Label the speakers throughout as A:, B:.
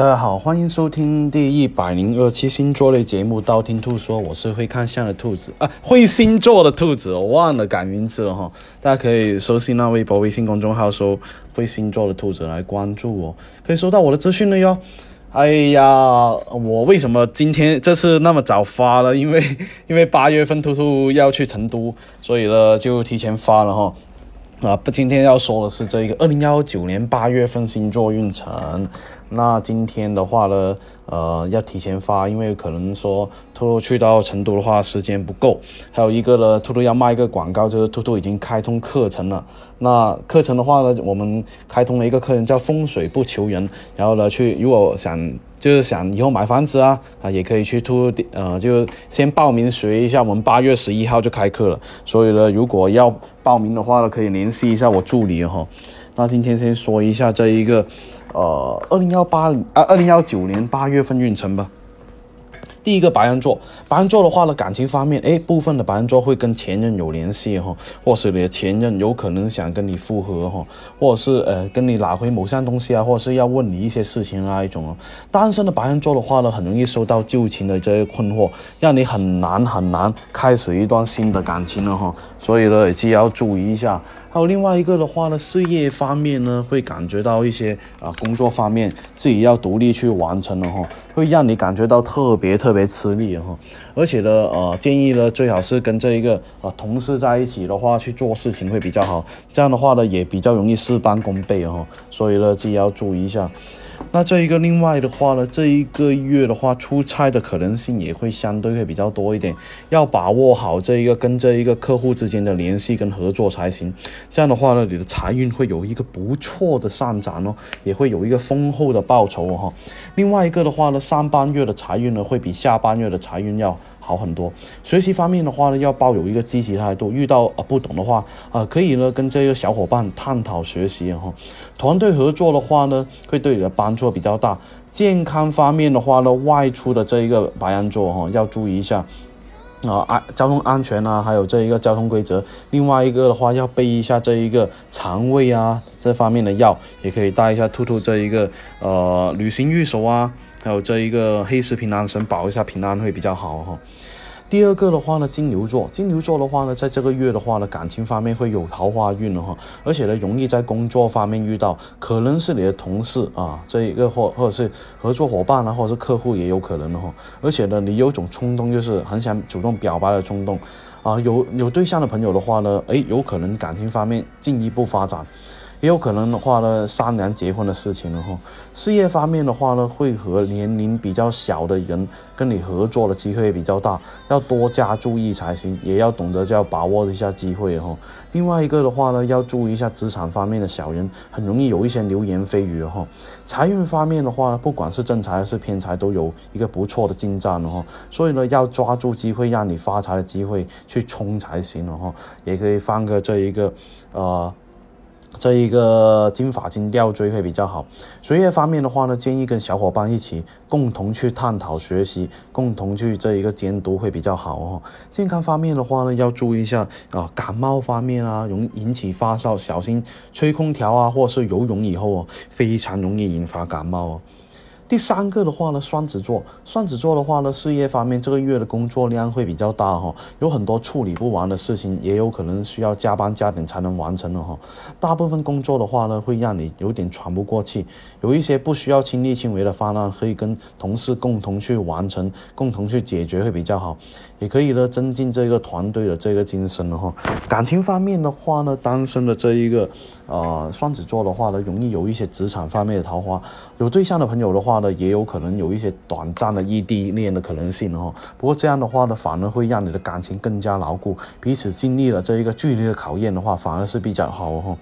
A: 大家好，欢迎收听第一百零二期星座类节目《道听途说》，我是会看相的兔子啊，会星座的兔子，我忘了改名字了哈。大家可以搜新浪微博、微信公众号搜“会星座的兔子”来关注我，可以收到我的资讯了哟。哎呀，我为什么今天这次那么早发了？因为因为八月份兔兔要去成都，所以呢就提前发了哈。啊，不，今天要说的是这个二零幺九年八月份星座运程。那今天的话呢，呃，要提前发，因为可能说兔兔去到成都的话时间不够。还有一个呢，兔兔要卖一个广告，就是兔兔已经开通课程了。那课程的话呢，我们开通了一个课程叫风水不求人，然后呢，去如果想就是想以后买房子啊啊，也可以去兔兔呃，就先报名学一下。我们八月十一号就开课了，所以呢，如果要报名的话呢，可以联系一下我助理哈。那今天先说一下这一个，呃，二零幺八啊，二零幺九年八月份运程吧。第一个白羊座，白羊座的话呢，感情方面，哎，部分的白羊座会跟前任有联系哈，或是你的前任有可能想跟你复合哈，或者是呃跟你拿回某项东西啊，或者是要问你一些事情那一种哦。单身的白羊座的话呢，很容易受到旧情的这些困惑，让你很难很难开始一段新的感情了哈，所以呢，也要注意一下。还有另外一个的话呢，事业方面呢，会感觉到一些啊，工作方面自己要独立去完成了哈，会让你感觉到特别特别吃力哈。而且呢，呃，建议呢，最好是跟这一个啊同事在一起的话去做事情会比较好，这样的话呢，也比较容易事半功倍哈。所以呢，自己要注意一下。那这一个另外的话呢，这一个月的话，出差的可能性也会相对会比较多一点，要把握好这一个跟这一个客户之间的联系跟合作才行。这样的话呢，你的财运会有一个不错的上涨哦，也会有一个丰厚的报酬哈。另外一个的话呢，上半月的财运呢，会比下半月的财运要。好很多，学习方面的话呢，要抱有一个积极态度。遇到呃不懂的话，啊，可以呢跟这个小伙伴探讨学习哈。团队合作的话呢，会对你的帮助比较大。健康方面的话呢，外出的这一个白羊座哈，要注意一下啊安交通安全啊，还有这一个交通规则。另外一个的话，要备一下这一个肠胃啊这方面的药，也可以带一下兔兔这一个呃旅行玉手啊，还有这一个黑石平安神保一下平安会比较好哈。第二个的话呢，金牛座，金牛座的话呢，在这个月的话呢，感情方面会有桃花运的哈，而且呢，容易在工作方面遇到，可能是你的同事啊，这一个或或者是合作伙伴啊，或者是客户也有可能的哈，而且呢，你有种冲动，就是很想主动表白的冲动，啊，有有对象的朋友的话呢，诶，有可能感情方面进一步发展。也有可能的话呢，商量结婚的事情了哈。事业方面的话呢，会和年龄比较小的人跟你合作的机会比较大，要多加注意才行，也要懂得要把握一下机会哈。另外一个的话呢，要注意一下职场方面的小人，很容易有一些流言蜚语哈。财运方面的话呢，不管是正财还是偏财，都有一个不错的进展了哈。所以呢，要抓住机会，让你发财的机会去冲才行了哈。也可以放个这一个，呃。这一个金发金吊坠会比较好。学业方面的话呢，建议跟小伙伴一起共同去探讨学习，共同去这一个监督会比较好哦。健康方面的话呢，要注意一下啊，感冒方面啊，容易引起发烧，小心吹空调啊，或是游泳以后哦，非常容易引发感冒哦。第三个的话呢，双子座，双子座的话呢，事业方面这个月的工作量会比较大哈，有很多处理不完的事情，也有可能需要加班加点才能完成的哈。大部分工作的话呢，会让你有点喘不过气，有一些不需要亲力亲为的方案，可以跟同事共同去完成，共同去解决会比较好，也可以呢增进这个团队的这个精神了哈。感情方面的话呢，单身的这一个呃双子座的话呢，容易有一些职场方面的桃花，有对象的朋友的话。呢，也有可能有一些短暂的异地恋的可能性哦。不过这样的话呢，反而会让你的感情更加牢固。彼此经历了这一个距离的考验的话，反而是比较好哦。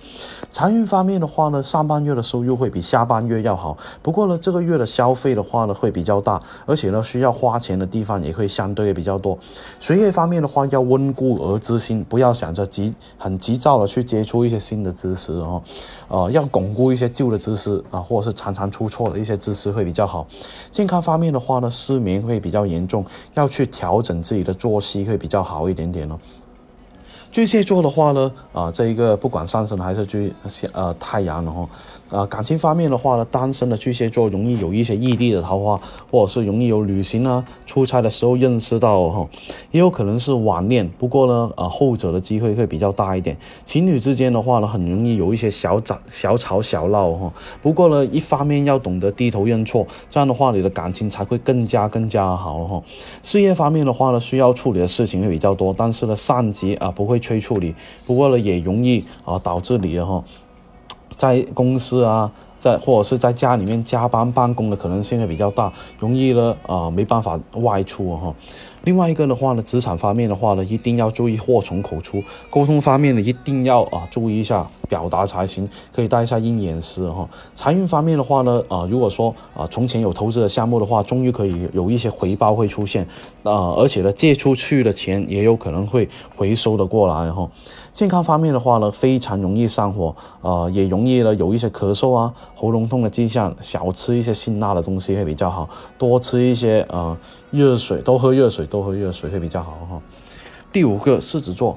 A: 财运方面的话呢，上半月的收入会比下半月要好。不过呢，这个月的消费的话呢，会比较大，而且呢，需要花钱的地方也会相对比较多。学业方面的话，要温故而知新，不要想着急很急躁的去接触一些新的知识哦。呃，要巩固一些旧的知识啊，或者是常常出错的一些知识会。比较好，健康方面的话呢，失眠会比较严重，要去调整自己的作息会比较好一点点哦。巨蟹座的话呢，啊，这一个不管上升还是巨呃太阳的话，啊，感情方面的话呢，单身的巨蟹座容易有一些异地的桃花，或者是容易有旅行啊、出差的时候认识到哈，也有可能是网恋。不过呢，呃，后者的机会会比较大一点。情侣之间的话呢，很容易有一些小吵、小吵小闹哈。不过呢，一方面要懂得低头认错，这样的话你的感情才会更加更加好哈。事业方面的话呢，需要处理的事情会比较多，但是呢，上级啊不会催促你，不过呢，也容易啊导致你哈。在公司啊，在或者是在家里面加班办公的可能性会比较大，容易呢啊没办法外出哈。另外一个的话呢，职场方面的话呢，一定要注意祸从口出，沟通方面呢一定要啊注意一下表达才行，可以带一下鹰眼师哈。财运方面的话呢，啊如果说啊从前有投资的项目的话，终于可以有一些回报会出现，啊而且呢借出去的钱也有可能会回收的过来哈。健康方面的话呢，非常容易上火，呃，也容易呢有一些咳嗽啊、喉咙痛的迹象，少吃一些辛辣的东西会比较好，多吃一些呃热水，多喝热水，多喝热水会比较好哈。第五个，狮子座。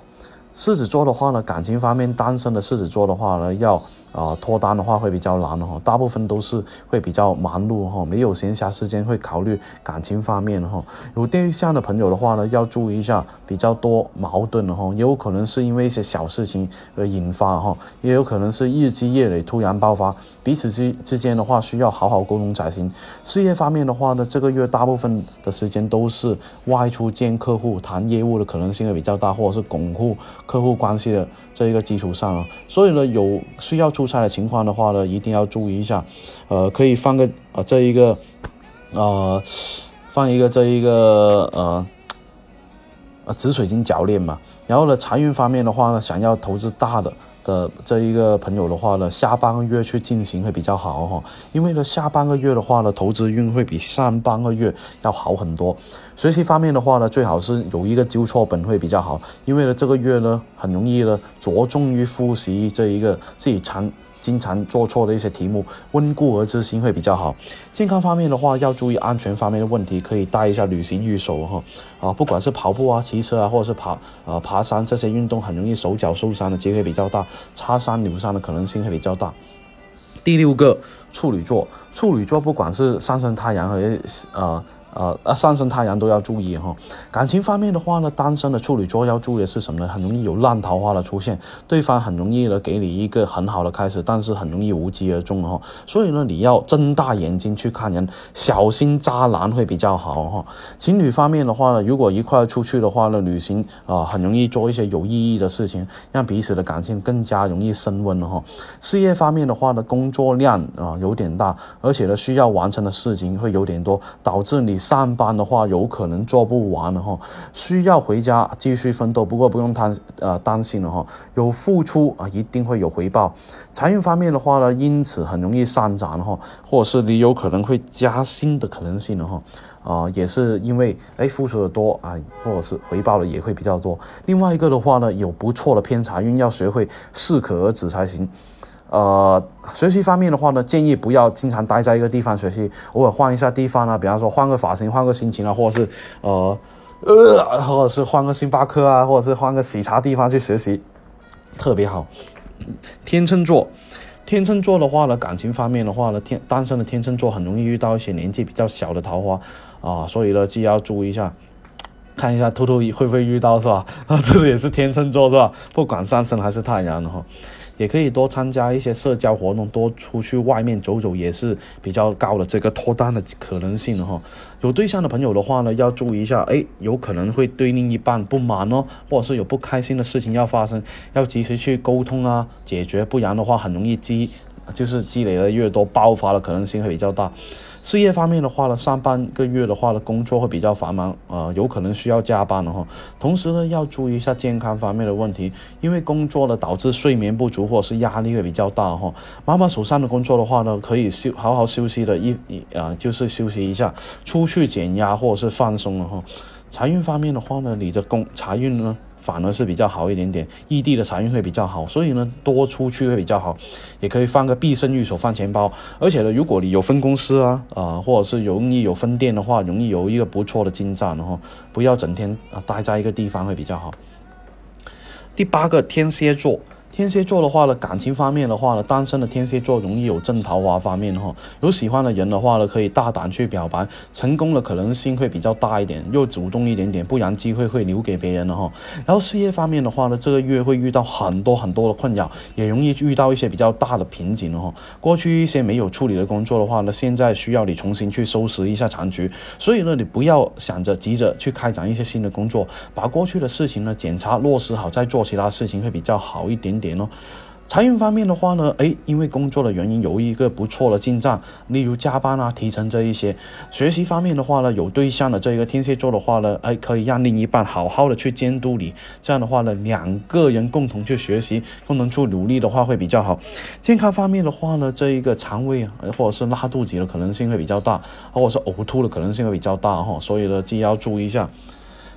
A: 狮子座的话呢，感情方面单身的狮子座的话呢，要啊脱单的话会比较难哈，大部分都是会比较忙碌哈，没有闲暇时间会考虑感情方面哈。有对象的朋友的话呢，要注意一下比较多矛盾的哈，也有可能是因为一些小事情而引发哈，也有可能是日积月累突然爆发，彼此之之间的话需要好好沟通才行。事业方面的话呢，这个月大部分的时间都是外出见客户谈业务的可能性会比较大，或者是巩固。客户关系的这一个基础上啊，所以呢，有需要出差的情况的话呢，一定要注意一下，呃，可以放个呃这一个，呃，放一个这一个呃，呃紫水晶脚链嘛。然后呢，财运方面的话呢，想要投资大的。的这一个朋友的话呢，下半个月去进行会比较好哈，因为呢下半个月的话呢，投资运会比上半个月要好很多。学习方面的话呢，最好是有一个纠错本会比较好，因为呢这个月呢很容易呢着重于复习这一个自己常。经常做错的一些题目，温故而知新会比较好。健康方面的话，要注意安全方面的问题，可以带一下旅行玉手哈。啊，不管是跑步啊、骑车啊，或者是爬啊爬山这些运动，很容易手脚受伤的机会比较大，擦伤扭伤的可能性会比较大。第六个，处女座，处女座不管是上升太阳和呃。呃，啊，上升太阳都要注意哈。感情方面的话呢，单身的处女座要注意的是什么呢？很容易有烂桃花的出现，对方很容易呢给你一个很好的开始，但是很容易无疾而终哈。所以呢，你要睁大眼睛去看人，小心渣男会比较好哈。情侣方面的话呢，如果一块出去的话呢，旅行啊，很容易做一些有意义的事情，让彼此的感情更加容易升温哈。事业方面的话呢，工作量啊有点大，而且呢需要完成的事情会有点多，导致你。上班的话有可能做不完了哈，需要回家继续奋斗。不过不用担呃担心了哈，有付出啊一定会有回报。财运方面的话呢，因此很容易上涨哈，或者是你有可能会加薪的可能性了哈。啊，也是因为哎付出的多啊，或者是回报的也会比较多。另外一个的话呢，有不错的偏财运，要学会适可而止才行。呃，学习方面的话呢，建议不要经常待在一个地方学习，偶尔换一下地方啊，比方说换个发型、换个心情啊，或者是呃呃，或者是换个星巴克啊，或者是换个喜茶地方去学习，特别好。天秤座，天秤座的话呢，感情方面的话呢，天单身的天秤座很容易遇到一些年纪比较小的桃花啊，所以呢，既要注意一下，看一下偷偷会不会遇到是吧？啊，这个也是天秤座是吧？不管上升还是太阳的哈。也可以多参加一些社交活动，多出去外面走走，也是比较高的这个脱单的可能性哈。有对象的朋友的话呢，要注意一下，哎，有可能会对另一半不满哦，或者是有不开心的事情要发生，要及时去沟通啊，解决，不然的话很容易积，就是积累的越多，爆发的可能性会比较大。事业方面的话呢，上半个月的话呢，工作会比较繁忙，呃，有可能需要加班的哈。同时呢，要注意一下健康方面的问题，因为工作呢导致睡眠不足或者是压力会比较大哈。妈妈手上的工作的话呢，可以休好好休息的一一啊，就是休息一下，出去减压或者是放松了哈。财运方面的话呢，你的工财运呢？反而是比较好一点点，异地的财运会比较好，所以呢，多出去会比较好，也可以放个毕生玉手放钱包。而且呢，如果你有分公司啊，啊，或者是容易有分店的话，容易有一个不错的进账，然后不要整天啊待在一个地方会比较好。第八个天蝎座。天蝎座的话呢，感情方面的话呢，单身的天蝎座容易有正桃花方面哈，有喜欢的人的话呢，可以大胆去表白，成功的可能性会比较大一点，又主动一点点，不然机会会留给别人了哈。然后事业方面的话呢，这个月会遇到很多很多的困扰，也容易遇到一些比较大的瓶颈哈。过去一些没有处理的工作的话呢，现在需要你重新去收拾一下残局，所以呢，你不要想着急着去开展一些新的工作，把过去的事情呢检查落实好，再做其他事情会比较好一点点哦。财运方面的话呢，诶，因为工作的原因有一个不错的进账，例如加班啊、提成这一些。学习方面的话呢，有对象的这一个天蝎座的话呢，诶，可以让另一半好好的去监督你，这样的话呢，两个人共同去学习，共同去努力的话会比较好。健康方面的话呢，这一个肠胃或者是拉肚子的可能性会比较大，或者是呕吐的可能性会比较大哈，所以呢，记要注意一下。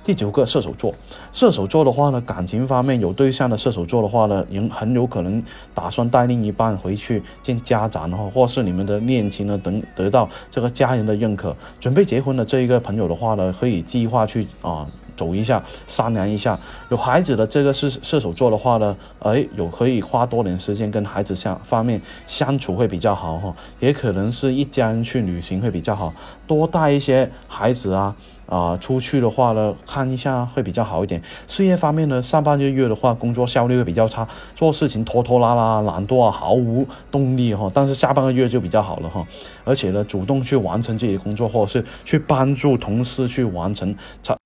A: 第九个射手座，射手座的话呢，感情方面有对象的射手座的话呢，人很有可能打算带另一半回去见家长哈，或是你们的恋情呢等得到这个家人的认可，准备结婚的这一个朋友的话呢，可以计划去啊走一下，商量一下。有孩子的这个是射手座的话呢，哎，有可以花多点时间跟孩子相方面相处会比较好哈，也可能是一家人去旅行会比较好，多带一些孩子啊。啊，出去的话呢，看一下会比较好一点。事业方面呢，上半个月的话，工作效率会比较差，做事情拖拖拉拉、懒惰啊，毫无动力哈。但是下半个月就比较好了哈，而且呢，主动去完成自己的工作，或者是去帮助同事去完成财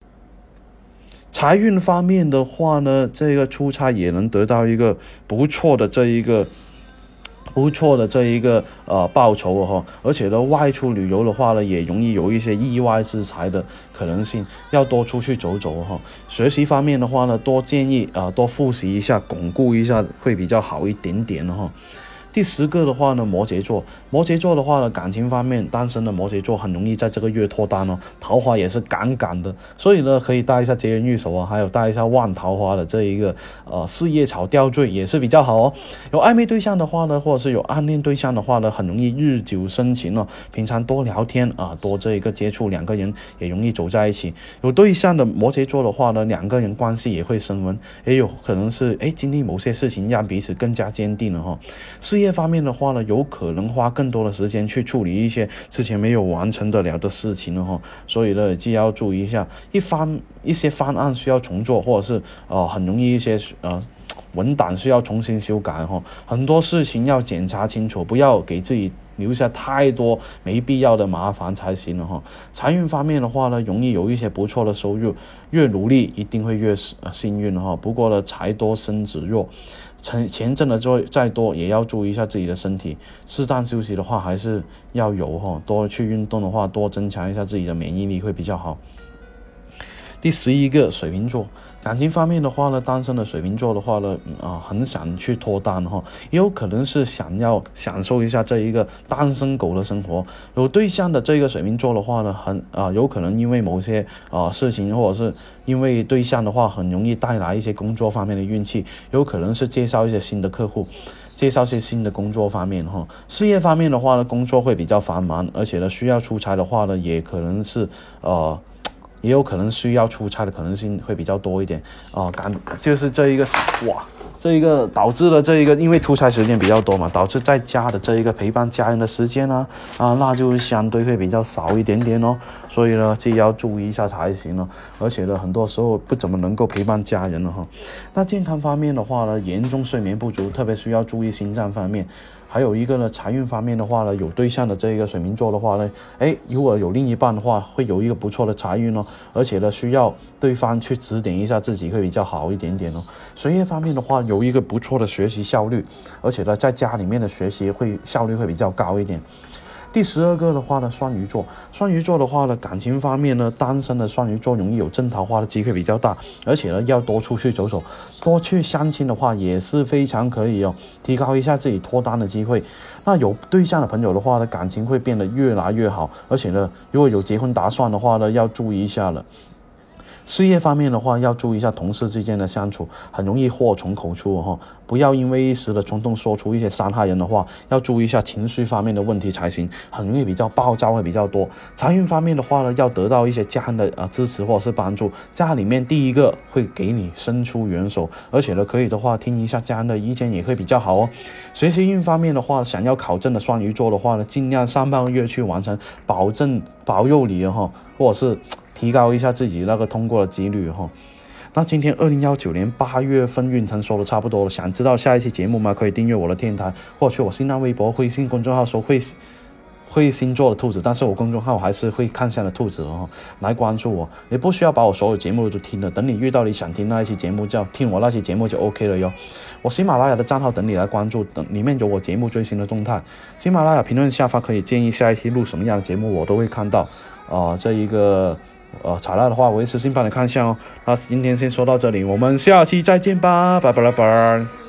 A: 财运方面的话呢，这个出差也能得到一个不错的这一个。不错的这一个呃报酬哈，而且呢外出旅游的话呢，也容易有一些意外之财的可能性，要多出去走走哈。学习方面的话呢，多建议啊多复习一下，巩固一下会比较好一点点哈。第十个的话呢，摩羯座，摩羯座的话呢，感情方面，单身的摩羯座很容易在这个月脱单哦，桃花也是杠杠的，所以呢，可以带一下接人玉手啊，还有带一下万桃花的这一个呃四叶草吊坠也是比较好哦。有暧昧对象的话呢，或者是有暗恋对象的话呢，很容易日久生情哦。平常多聊天啊，多这一个接触，两个人也容易走在一起。有对象的摩羯座的话呢，两个人关系也会升温，也有可能是哎经历某些事情让彼此更加坚定了哈。是。业方面的话呢，有可能花更多的时间去处理一些之前没有完成得了的事情了哈，所以呢，既要注意一下，一方一些方案需要重做，或者是呃很容易一些呃文档需要重新修改哈，很多事情要检查清楚，不要给自己。留下太多没必要的麻烦才行了哈。财运方面的话呢，容易有一些不错的收入，越努力一定会越幸运哈。不过呢，财多身子弱，钱钱挣的再再多，也要注意一下自己的身体，适当休息的话还是要有哈。多去运动的话，多增强一下自己的免疫力会比较好。第十一个水瓶座。感情方面的话呢，单身的水瓶座的话呢，啊，很想去脱单哈，也有可能是想要享受一下这一个单身狗的生活。有对象的这个水瓶座的话呢，很啊，有可能因为某些啊事情，或者是因为对象的话，很容易带来一些工作方面的运气，有可能是介绍一些新的客户，介绍些新的工作方面哈。事业方面的话呢，工作会比较繁忙，而且呢，需要出差的话呢，也可能是呃。也有可能需要出差的可能性会比较多一点。哦，感就是这一个哇，这一个导致了这一个，因为出差时间比较多嘛，导致在家的这一个陪伴家人的时间呢啊，那就相对会比较少一点点哦，所以呢，这要注意一下才行了。而且呢，很多时候不怎么能够陪伴家人了哈。那健康方面的话呢，严重睡眠不足，特别需要注意心脏方面。还有一个呢，财运方面的话呢，有对象的这一个水瓶座的话呢，哎，如果有另一半的话，会有一个不错的财运哦，而且呢，需要对方去指点一下自己会比较好一点点哦。学业方面的话，有一个不错的学习效率，而且呢，在家里面的学习会效率会比较高一点。第十二个的话呢，双鱼座，双鱼座的话呢，感情方面呢，单身的双鱼座容易有正桃花的机会比较大，而且呢，要多出去走走，多去相亲的话也是非常可以哦，提高一下自己脱单的机会。那有对象的朋友的话呢，感情会变得越来越好，而且呢，如果有结婚打算的话呢，要注意一下了。事业方面的话，要注意一下同事之间的相处，很容易祸从口出哈，不要因为一时的冲动说出一些伤害人的话，要注意一下情绪方面的问题才行，很容易比较暴躁会比较多。财运方面的话呢，要得到一些家人的啊支持或者是帮助，家里面第一个会给你伸出援手，而且呢可以的话听一下家人的意见也会比较好哦。学习运方面的话，想要考证的双鱼座的话呢，尽量上半个月去完成，保证保佑你哈，或者是。提高一下自己那个通过的几率哈。那今天二零幺九年八月份运程说的差不多了，想知道下一期节目吗？可以订阅我的电台，或者去我新浪微博、微信公众号说“会会星座的兔子”，但是我公众号还是会看向的兔子哦，来关注我。你不需要把我所有节目都听了，等你遇到你想听那一期节目，叫听我那期节目就 OK 了哟。我喜马拉雅的账号等你来关注，等里面有我节目最新的动态。喜马拉雅评论下方可以建议下一期录什么样的节目，我都会看到。啊，这一个。呃，材料的话，我会私信帮你看一下哦。那今天先说到这里，我们下期再见吧，拜拜拜拜。